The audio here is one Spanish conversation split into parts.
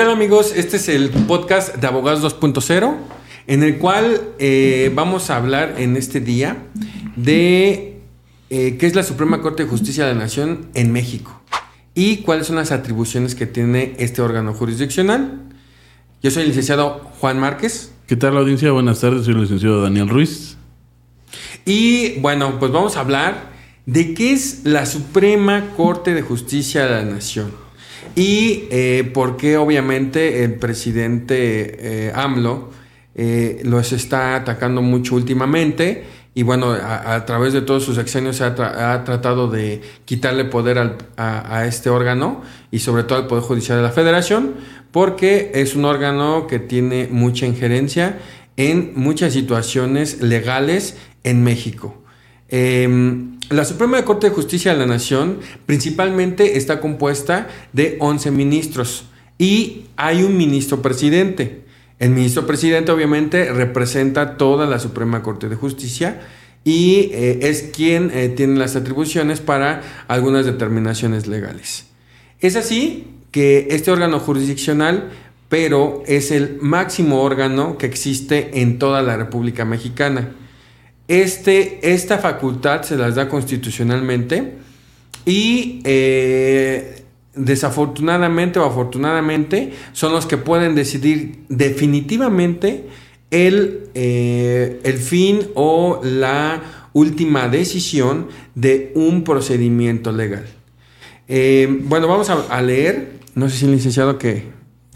¿Qué tal amigos? Este es el podcast de Abogados 2.0 en el cual eh, vamos a hablar en este día de eh, qué es la Suprema Corte de Justicia de la Nación en México y cuáles son las atribuciones que tiene este órgano jurisdiccional. Yo soy el licenciado Juan Márquez. ¿Qué tal la audiencia? Buenas tardes, soy el licenciado Daniel Ruiz. Y bueno, pues vamos a hablar de qué es la Suprema Corte de Justicia de la Nación. Y eh, por qué obviamente el presidente eh, AMLO eh, los está atacando mucho últimamente. Y bueno, a, través de todos sus acciones ha, tratado de quitarle poder a, a, este órgano y sobre todo al Poder Judicial de la Federación, porque es un órgano que tiene mucha injerencia en muchas situaciones legales en México. Em, la Suprema Corte de Justicia de la Nación principalmente está compuesta de 11 ministros y hay un ministro presidente. El ministro presidente obviamente representa toda la Suprema Corte de Justicia y eh, es quien eh, tiene las atribuciones para algunas determinaciones legales. Es así que este órgano jurisdiccional, pero es el máximo órgano que existe en toda la República Mexicana. Este, esta facultad se las da constitucionalmente y eh, desafortunadamente o afortunadamente son los que pueden decidir definitivamente el, eh, el fin o la última decisión de un procedimiento legal. Eh, bueno, vamos a, a, leer, no sé si el licenciado que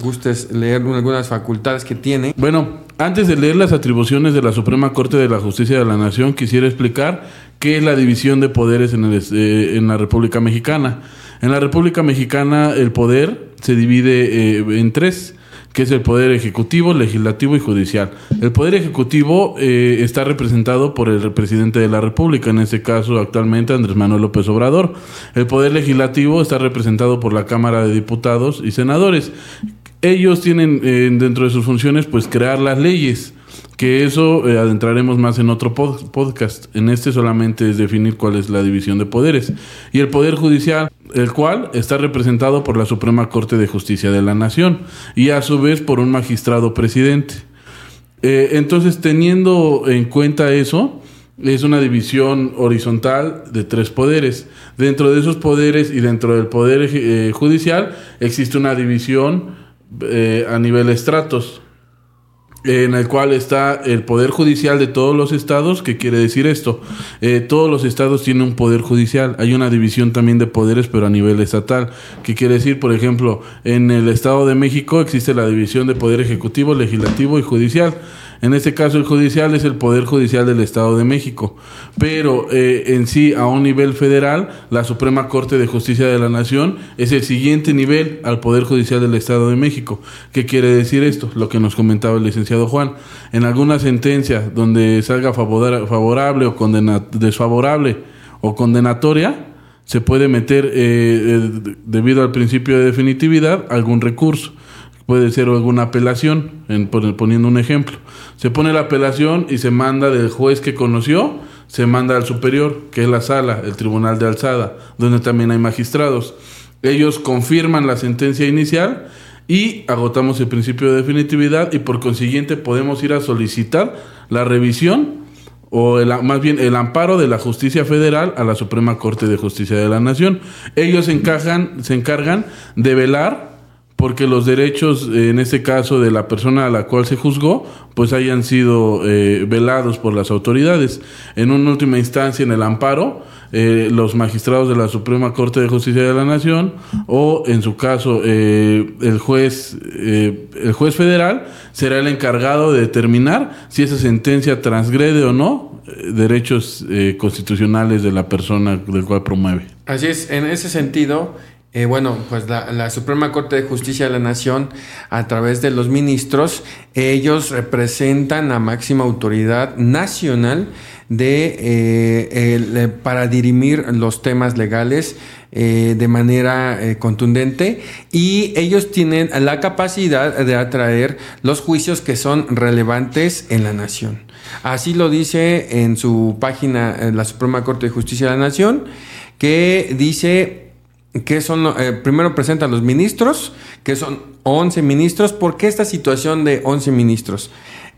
gustes leer algunas facultades que tiene. Bueno, antes de leer las atribuciones de la Suprema Corte de la Justicia de la Nación, quisiera explicar qué es la división de poderes en, el, eh, en la República Mexicana. En la República Mexicana el poder se divide eh, en tres que es el Poder Ejecutivo, Legislativo y Judicial. El Poder Ejecutivo eh, está representado por el presidente de la República, en este caso actualmente Andrés Manuel López Obrador. El Poder Legislativo está representado por la Cámara de Diputados y Senadores, ellos tienen eh, dentro de sus funciones pues crear las leyes, que eso eh, adentraremos más en otro podcast. En este solamente es definir cuál es la división de poderes. Y el Poder Judicial, el cual está representado por la Suprema Corte de Justicia de la Nación y a su vez por un magistrado presidente. Eh, entonces, teniendo en cuenta eso, es una división horizontal de tres poderes. Dentro de esos poderes y dentro del Poder Judicial existe una división eh, a nivel estratos, en el cual está el poder judicial de todos los estados. ¿Qué quiere decir esto? Eh, todos los estados tienen un poder judicial. Hay una división también de poderes, pero a nivel estatal. ¿Qué quiere decir? Por ejemplo, en el Estado de México existe la división de poder ejecutivo, legislativo y judicial. En este caso, el judicial es el Poder Judicial del Estado de México. Pero eh, en sí, a un nivel federal, la Suprema Corte de Justicia de la Nación es el siguiente nivel al Poder Judicial del Estado de México. ¿Qué quiere decir esto? Lo que nos comentaba el licenciado Juan. En alguna sentencia donde salga favorable o desfavorable o condenatoria, se puede meter, eh, eh, debido al principio de definitividad, algún recurso puede ser alguna apelación, en, poniendo un ejemplo. Se pone la apelación y se manda del juez que conoció, se manda al superior, que es la sala, el tribunal de alzada, donde también hay magistrados. Ellos confirman la sentencia inicial y agotamos el principio de definitividad y por consiguiente podemos ir a solicitar la revisión o más bien el amparo de la justicia federal a la Suprema Corte de Justicia de la Nación. Ellos encajan, se encargan de velar porque los derechos, en este caso de la persona a la cual se juzgó, pues hayan sido eh, velados por las autoridades. En una última instancia, en el amparo, eh, los magistrados de la Suprema Corte de Justicia de la Nación o, en su caso, eh, el juez, el juez federal será el encargado de determinar si esa sentencia transgrede o no derechos constitucionales de la persona del cual promueve. Así es, en ese sentido eh, bueno, pues la, Suprema Corte de Justicia de la Nación, a través de los ministros, ellos representan la máxima autoridad nacional de, eh, para dirimir los temas legales eh, de manera contundente y ellos tienen la capacidad de atraer los juicios que son relevantes en la nación. Así lo dice en su página la Suprema Corte de Justicia de la Nación, que dice que son, eh, primero presenta los ministros, que son 11 ministros. ¿Por qué esta situación de 11 ministros?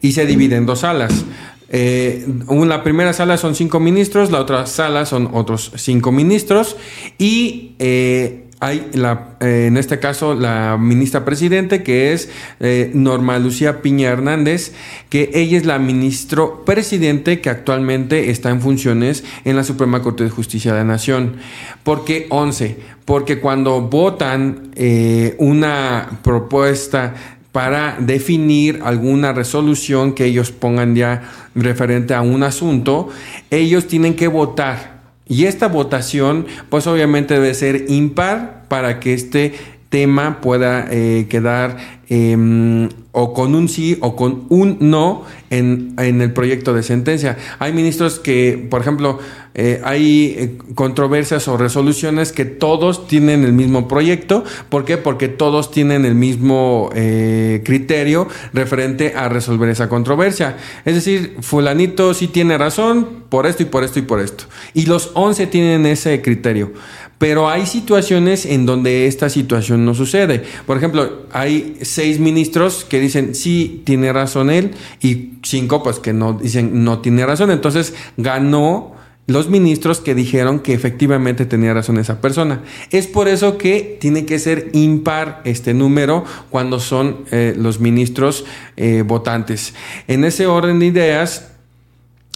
Y se divide en dos salas. Eh, la primera sala son cinco ministros, la otra sala son otros cinco ministros y eh, hay la, eh, en este caso la ministra presidente que es eh, Norma Lucía Piña Hernández, que ella es la ministro presidente que actualmente está en funciones en la Suprema Corte de Justicia de la Nación. ¿Por qué 11? Porque cuando votan eh, una propuesta para definir alguna resolución que ellos pongan ya referente a un asunto, ellos tienen que votar y esta votación, pues obviamente debe ser impar para que este tema pueda eh, quedar em, o con un sí o con un no en, el proyecto de sentencia. Hay ministros que, por ejemplo, eh, hay eh, controversias o resoluciones que todos tienen el mismo proyecto. ¿Por qué? Porque todos tienen el mismo criterio referente a resolver esa controversia. Es decir, fulanito sí tiene razón por esto y por esto y por esto. Y los 11 tienen ese criterio. Pero hay situaciones en donde esta situación no sucede. Por ejemplo, hay seis ministros que dicen sí tiene razón él y cinco pues que no dicen no tiene razón. Entonces ganó los ministros que dijeron que efectivamente tenía razón esa persona. Es por eso que tiene que ser impar este número cuando son eh, los ministros eh, votantes. En ese orden de ideas,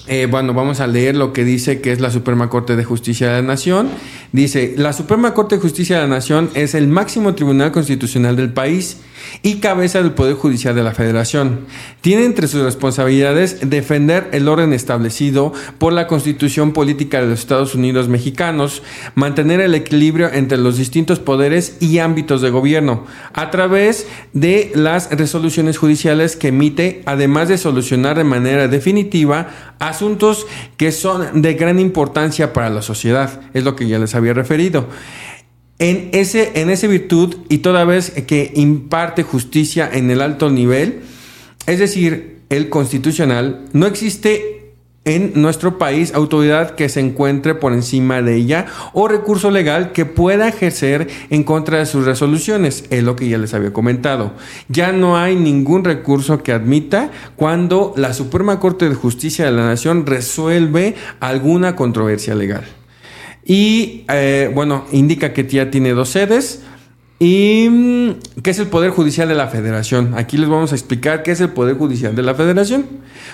eh, bueno, vamos a leer lo que dice que es la Suprema Corte de Justicia de la Nación. Dice, la Suprema Corte de Justicia de la Nación es el máximo tribunal constitucional del país y cabeza del Poder Judicial de la Federación. Tiene entre sus responsabilidades defender el orden establecido por la Constitución Política de los Estados Unidos Mexicanos, mantener el equilibrio entre los distintos poderes y ámbitos de gobierno, a través de las resoluciones judiciales que emite, además de solucionar de manera definitiva asuntos que son de gran importancia para la sociedad. Es lo que ya les había referido. En ese, en esa virtud y toda vez que imparte justicia en el alto nivel, es decir, el constitucional, no existe en nuestro país autoridad que se encuentre por encima de ella o recurso legal que pueda ejercer en contra de sus resoluciones, es lo que ya les había comentado. Ya no hay ningún recurso que admita cuando la Suprema Corte de Justicia de la Nación resuelve alguna controversia legal. Y eh, bueno, indica que ya tiene dos sedes. ¿Y mm, qué es el Poder Judicial de la Federación? Aquí les vamos a explicar qué es el Poder Judicial de la Federación.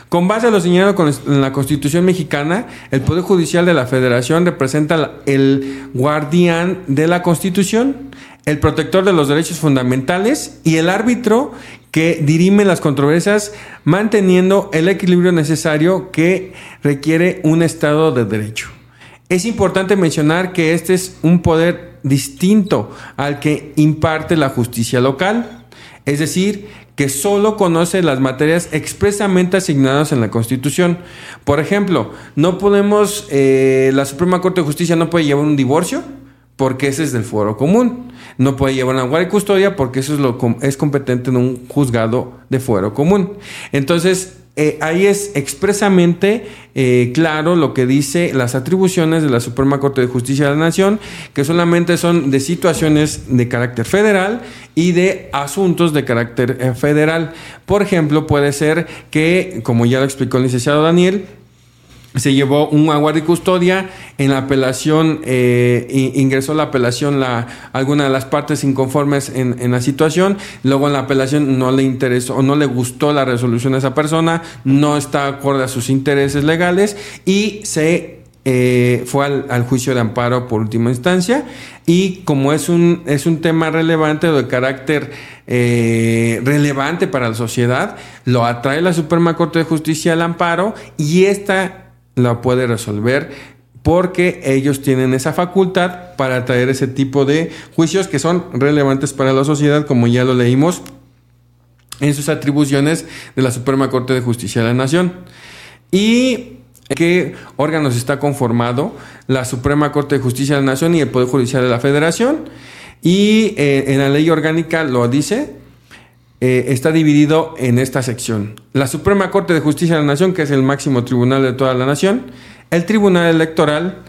Con base a lo señalado en la Constitución mexicana, el Poder Judicial de la Federación representa el guardián de la Constitución, el protector de los derechos fundamentales y el árbitro que dirime las controversias manteniendo el equilibrio necesario que requiere un Estado de Derecho. Es importante mencionar que este es un poder distinto al que imparte la justicia local, es decir, que solo conoce las materias expresamente asignadas en la Constitución. Por ejemplo, no podemos, eh, la Suprema Corte de Justicia no puede llevar un divorcio porque ese es del foro común. No puede llevar una guardia y custodia porque eso es, lo, es competente en un juzgado de fuero común. Entonces, eh, ahí es expresamente eh, claro lo que dice las atribuciones de la Suprema Corte de Justicia de la Nación, que solamente son de situaciones de carácter federal y de asuntos de carácter eh, federal. Por ejemplo, puede ser que, como ya lo explicó el licenciado Daniel, se llevó un guardia y custodia, en la apelación eh, ingresó la apelación la, alguna de las partes inconformes en, la situación, luego en la apelación no le interesó o no le gustó la resolución de esa persona, no está acorde a sus intereses legales y se eh, fue al, juicio de amparo por última instancia. Y como es un, es un tema relevante o de carácter eh, relevante para la sociedad, lo atrae la Suprema Corte de Justicia al amparo y esta la puede resolver porque ellos tienen esa facultad para traer ese tipo de juicios que son relevantes para la sociedad, como ya lo leímos en sus atribuciones de la Suprema Corte de Justicia de la Nación. ¿Y qué órganos está conformado? La Suprema Corte de Justicia de la Nación y el Poder Judicial de la Federación. Y eh, en la ley orgánica lo dice, eh, está dividido en esta sección. La Suprema Corte de Justicia de la Nación, que es el máximo tribunal de toda la nación, el Tribunal Electoral,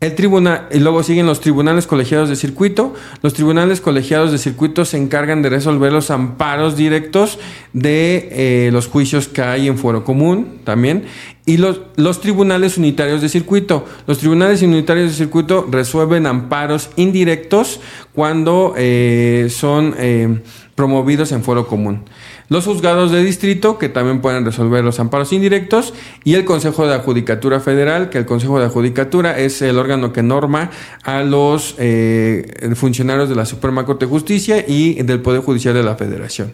El tribunal, y luego siguen los tribunales colegiados de circuito. Los tribunales colegiados de circuito se encargan de resolver los amparos directos de eh, los juicios que hay en fuero común también. Y los, tribunales unitarios de circuito. Los tribunales unitarios de circuito resuelven amparos indirectos cuando eh, son eh, promovidos en fuero común los juzgados de distrito, que también pueden resolver los amparos indirectos, y el Consejo de Adjudicatura Federal, que el Consejo de Adjudicatura es el órgano que norma a los eh, funcionarios de la Suprema Corte de Justicia y del Poder Judicial de la Federación.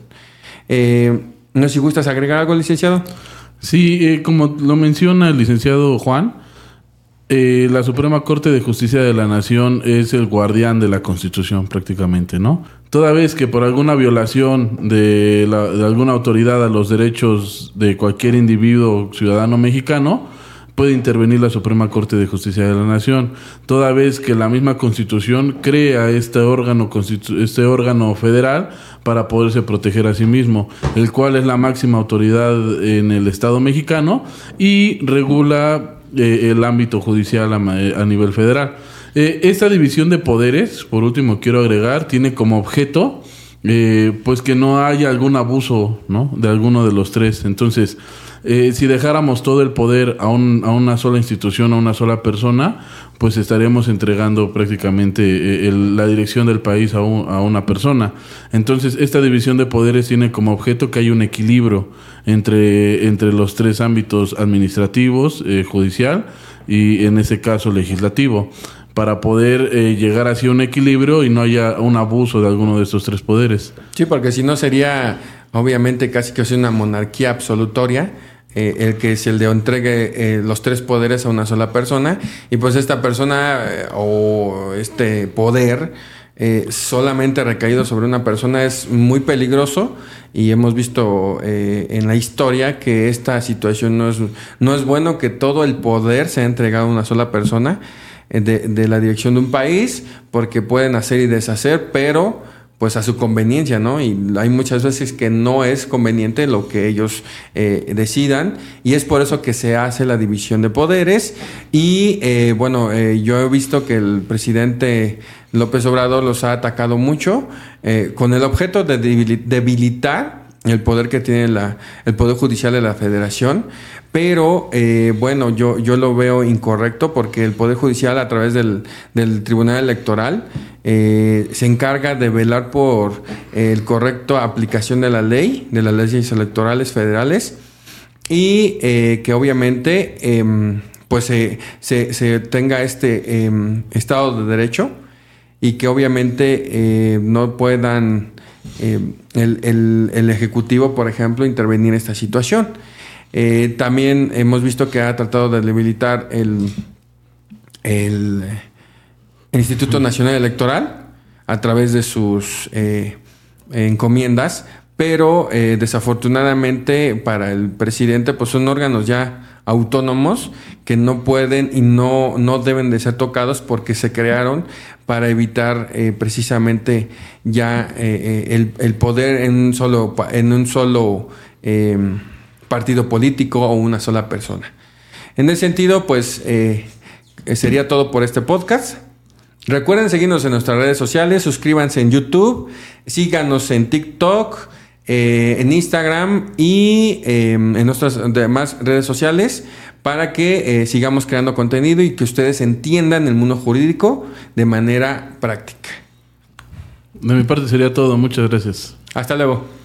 Eh, no sé si gustas agregar algo, licenciado. Sí, eh, como lo menciona el licenciado Juan, eh, la Suprema Corte de Justicia de la Nación es el guardián de la Constitución prácticamente, ¿no? Toda vez que por alguna violación de, de alguna autoridad a los derechos de cualquier individuo ciudadano mexicano, puede intervenir la Suprema Corte de Justicia de la Nación, toda vez que la misma Constitución crea este órgano, este órgano federal para poderse proteger a sí mismo, el cual es la máxima autoridad en el Estado mexicano y regula eh, el ámbito judicial a, nivel federal. Eh, esta división de poderes, por último quiero agregar, tiene como objeto eh, pues que no haya algún abuso ¿no? de alguno de los tres. Entonces, si dejáramos todo el poder a, un, a, una sola institución, a una sola persona, pues estaríamos entregando prácticamente la dirección del país a, a, una persona. Entonces, esta división de poderes tiene como objeto que haya un equilibrio entre, entre los tres ámbitos administrativos, eh, judicial y en ese caso legislativo, para poder eh, llegar hacia un equilibrio y no haya un abuso de alguno de estos tres poderes. Sí, porque si no sería obviamente casi que una monarquía absolutoria. Eh, el que es el de entregue los tres poderes a una sola persona y pues esta persona o este poder eh, solamente recaído sobre una persona es muy peligroso y hemos visto eh, en la historia que esta situación no es, no es bueno que todo el poder sea entregado a una sola persona eh, de, de, la dirección de un país porque pueden hacer y deshacer, pero pues a su conveniencia, ¿no? Y hay muchas veces que no es conveniente lo que ellos eh, decidan y es por eso que se hace la división de poderes y eh, bueno, eh, yo he visto que el presidente López Obrador los ha atacado mucho con el objeto de debilitar el poder que tiene la, el Poder Judicial de la Federación, pero eh, bueno, yo, yo lo veo incorrecto porque el Poder Judicial a través del, Tribunal Electoral eh, se encarga de velar por el correcto aplicación de la ley, de las leyes electorales federales y eh, que obviamente em, pues se, se, tenga este em, Estado de Derecho y que obviamente no puedan el, el Ejecutivo, por ejemplo, intervenir en esta situación. Eh, también hemos visto que ha tratado de debilitar el, el, Instituto Nacional Electoral a través de sus eh, encomiendas, pero eh, desafortunadamente para el presidente pues son órganos ya autónomos que no pueden y no, no deben de ser tocados porque se crearon para evitar precisamente ya el, el, poder en un solo en un solo partido político o una sola persona. En ese sentido, pues eh, sería todo por este podcast. Recuerden seguirnos en nuestras redes sociales, suscríbanse en YouTube, síganos en TikTok, eh, en Instagram y em, en nuestras demás redes sociales para que eh, sigamos creando contenido y que ustedes entiendan el mundo jurídico de manera práctica. De mi parte sería todo, muchas gracias. Hasta luego.